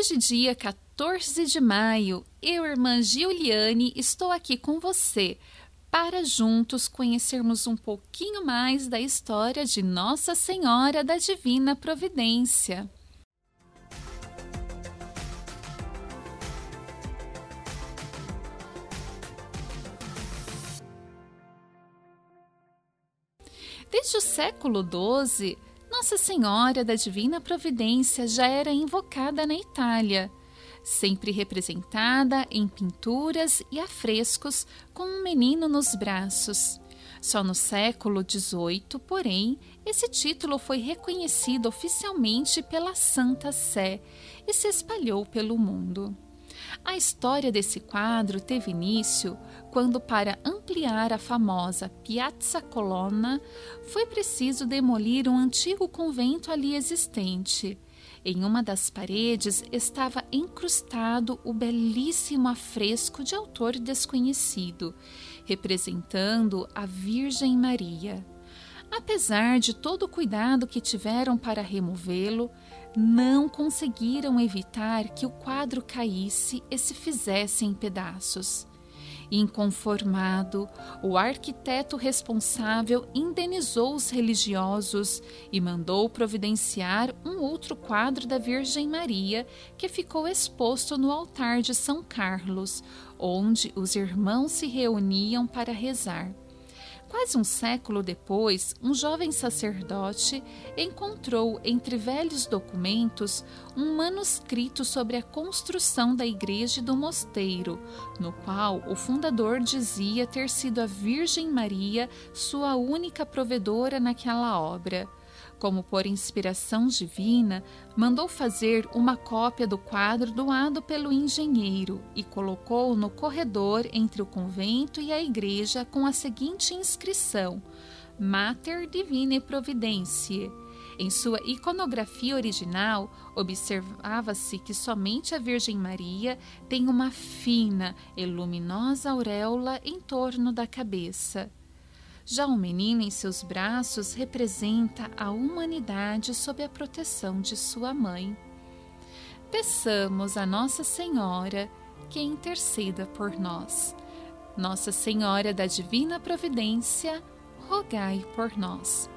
Hoje, dia 14 de maio, eu, irmã Giuliane, estou aqui com você para juntos conhecermos um pouquinho mais da história de Nossa Senhora da Divina Providência. Desde o século XII, Nossa Senhora da Divina Providência já era invocada na Itália, sempre representada em pinturas e afrescos com um menino nos braços. Só no século XVIII, porém, esse título foi reconhecido oficialmente pela Santa Sé e se espalhou pelo mundo. A história desse quadro teve início quando, para ampliar a famosa Piazza Colonna, foi preciso demolir um antigo convento ali existente. Em uma das paredes estava incrustado o belíssimo afresco de autor desconhecido, representando a Virgem Maria. Apesar de todo o cuidado que tiveram para removê-lo, não conseguiram evitar que o quadro caísse e se fizesse em pedaços. Inconformado, o arquiteto responsável indenizou os religiosos e mandou providenciar um outro quadro da Virgem Maria que ficou exposto no altar de São Carlos, onde os irmãos se reuniam para rezar. Quase um século depois, um jovem sacerdote encontrou entre velhos documentos um manuscrito sobre a construção da igreja e do mosteiro, no qual o fundador dizia ter sido a Virgem Maria sua única provedora naquela obra como por inspiração divina, mandou fazer uma cópia do quadro doado pelo engenheiro e colocou no corredor entre o convento e a igreja com a seguinte inscrição: Mater Divine Providentiae. Em sua iconografia original, observava-se que somente a Virgem Maria tem uma fina e luminosa auréola em torno da cabeça. Já o menino em seus braços representa a humanidade sob a proteção de sua mãe. Peçamos a Nossa Senhora que interceda por nós. Nossa Senhora da Divina Providência, rogai por nós.